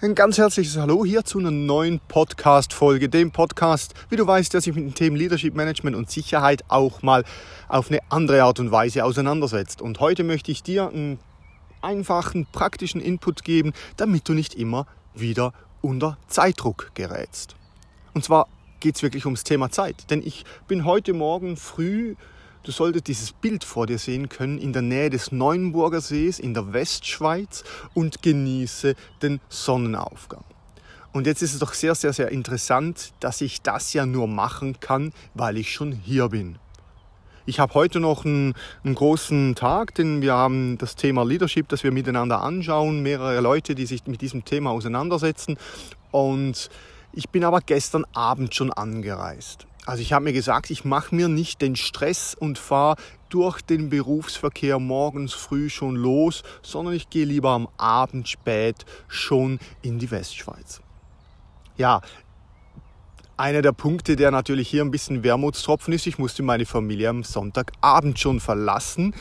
Ein ganz herzliches Hallo hier zu einer neuen Podcast-Folge, dem Podcast, wie du weißt, der sich mit den Themen Leadership Management und Sicherheit auch mal auf eine andere Art und Weise auseinandersetzt. Und heute möchte ich dir einen einfachen, praktischen Input geben, damit du nicht immer wieder unter Zeitdruck gerätst. Und zwar geht es wirklich ums Thema Zeit. Denn ich bin heute Morgen früh Du solltest dieses Bild vor dir sehen können in der Nähe des Neuenburger Sees in der Westschweiz und genieße den Sonnenaufgang. Und jetzt ist es doch sehr, sehr, sehr interessant, dass ich das ja nur machen kann, weil ich schon hier bin. Ich habe heute noch einen, einen, großen Tag, denn wir haben das Thema Leadership, das wir miteinander anschauen, mehrere Leute, die sich mit diesem Thema auseinandersetzen. Und ich bin aber gestern Abend schon angereist. Also ich habe mir gesagt, ich mache mir nicht den Stress und fahre durch den Berufsverkehr morgens früh schon los, sondern ich gehe lieber am Abend spät schon in die Westschweiz. Ja, einer der Punkte, der natürlich hier ein bisschen Wermutstropfen ist, ich musste meine Familie am Sonntagabend schon verlassen.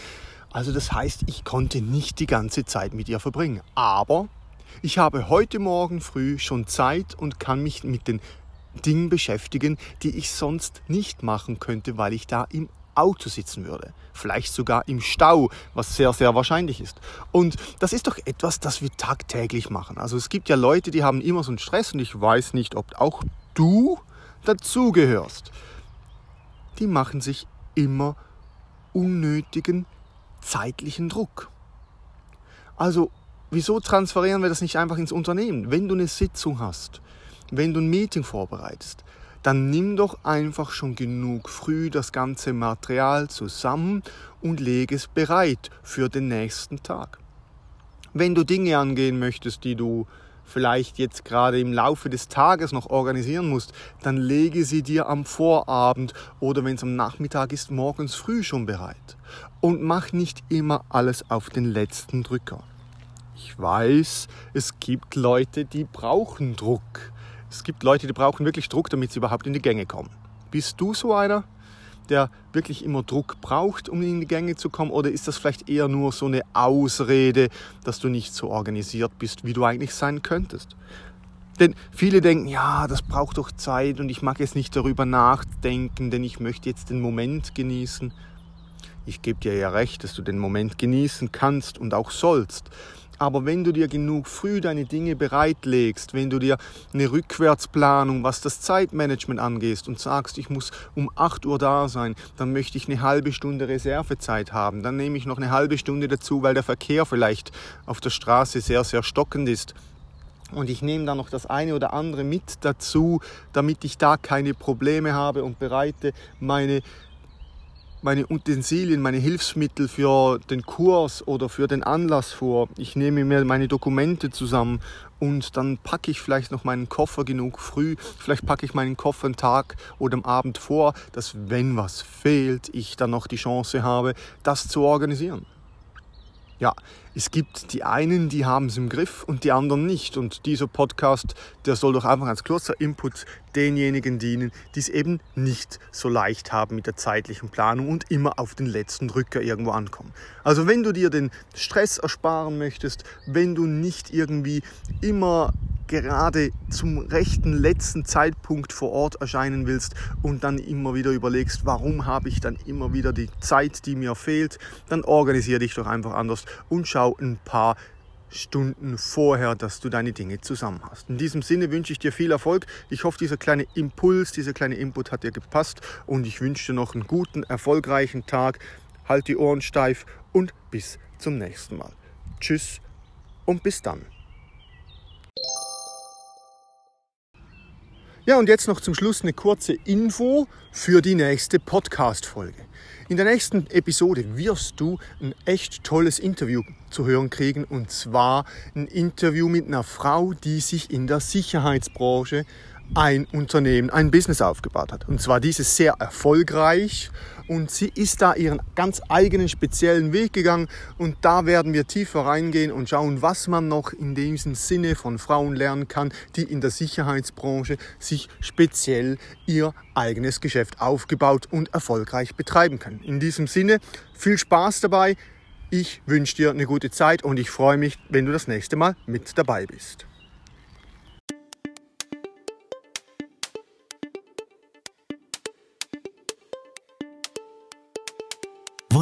Also das heißt, ich konnte nicht die ganze Zeit mit ihr verbringen. Aber ich habe heute Morgen früh schon Zeit und kann mich mit den Dingen beschäftigen, die ich sonst nicht machen könnte, weil ich da im Auto sitzen würde. Vielleicht sogar im Stau, was sehr, sehr wahrscheinlich ist. Und das ist doch etwas, das wir tagtäglich machen. Also es gibt ja Leute, die haben immer so einen Stress und ich weiß nicht, ob auch du dazugehörst. Die machen sich immer unnötigen zeitlichen Druck. Also wieso transferieren wir das nicht einfach ins Unternehmen? Wenn du eine Sitzung hast, wenn du ein Meeting vorbereitest, dann nimm doch einfach schon genug früh das ganze Material zusammen und lege es bereit für den nächsten Tag. Wenn du Dinge angehen möchtest, die du vielleicht jetzt gerade im Laufe des Tages noch organisieren musst, dann lege sie dir am Vorabend oder wenn es am Nachmittag ist, morgens früh schon bereit. Und mach nicht immer alles auf den letzten Drücker. Ich weiß, es gibt Leute, die brauchen Druck. Es gibt Leute, die brauchen wirklich Druck, damit sie überhaupt in die Gänge kommen. Bist du so einer, der wirklich immer Druck braucht, um in die Gänge zu kommen? Oder ist das vielleicht eher nur so eine Ausrede, dass du nicht so organisiert bist, wie du eigentlich sein könntest? Denn viele denken, ja, das braucht doch Zeit und ich mag jetzt nicht darüber nachdenken, denn ich möchte jetzt den Moment genießen. Ich gebe dir ja recht, dass du den Moment genießen kannst und auch sollst. Aber wenn du dir genug früh deine Dinge bereitlegst, wenn du dir eine Rückwärtsplanung, was das Zeitmanagement angeht und sagst, ich muss um 8 Uhr da sein, dann möchte ich eine halbe Stunde Reservezeit haben. Dann nehme ich noch eine halbe Stunde dazu, weil der Verkehr vielleicht auf der Straße sehr, sehr stockend ist. Und ich nehme dann noch das eine oder andere mit dazu, damit ich da keine Probleme habe und bereite meine meine Utensilien, meine Hilfsmittel für den Kurs oder für den Anlass vor. Ich nehme mir meine Dokumente zusammen und dann packe ich vielleicht noch meinen Koffer genug früh. Vielleicht packe ich meinen Koffer einen Tag oder am Abend vor, dass wenn was fehlt, ich dann noch die Chance habe, das zu organisieren. Ja, es gibt die einen, die haben es im Griff und die anderen nicht. Und dieser Podcast, der soll doch einfach als kurzer Input denjenigen dienen, die es eben nicht so leicht haben mit der zeitlichen Planung und immer auf den letzten Drücker irgendwo ankommen. Also wenn du dir den Stress ersparen möchtest, wenn du nicht irgendwie immer gerade zum rechten letzten Zeitpunkt vor Ort erscheinen willst und dann immer wieder überlegst, warum habe ich dann immer wieder die Zeit, die mir fehlt, dann organisiere dich doch einfach anders und schau ein paar Stunden vorher, dass du deine Dinge zusammen hast. In diesem Sinne wünsche ich dir viel Erfolg. Ich hoffe, dieser kleine Impuls, dieser kleine Input hat dir gepasst und ich wünsche dir noch einen guten, erfolgreichen Tag. halt die Ohren steif und bis zum nächsten Mal. Tschüss und bis dann. Ja, und jetzt noch zum Schluss eine kurze Info für die nächste Podcast-Folge. In der nächsten Episode wirst du ein echt tolles Interview zu hören kriegen und zwar ein Interview mit einer Frau, die sich in der Sicherheitsbranche ein Unternehmen, ein Business aufgebaut hat. Und zwar dieses sehr erfolgreich und sie ist da ihren ganz eigenen speziellen Weg gegangen und da werden wir tiefer reingehen und schauen, was man noch in diesem Sinne von Frauen lernen kann, die in der Sicherheitsbranche sich speziell ihr eigenes Geschäft aufgebaut und erfolgreich betreiben können. In diesem Sinne viel Spaß dabei. Ich wünsche dir eine gute Zeit und ich freue mich, wenn du das nächste Mal mit dabei bist.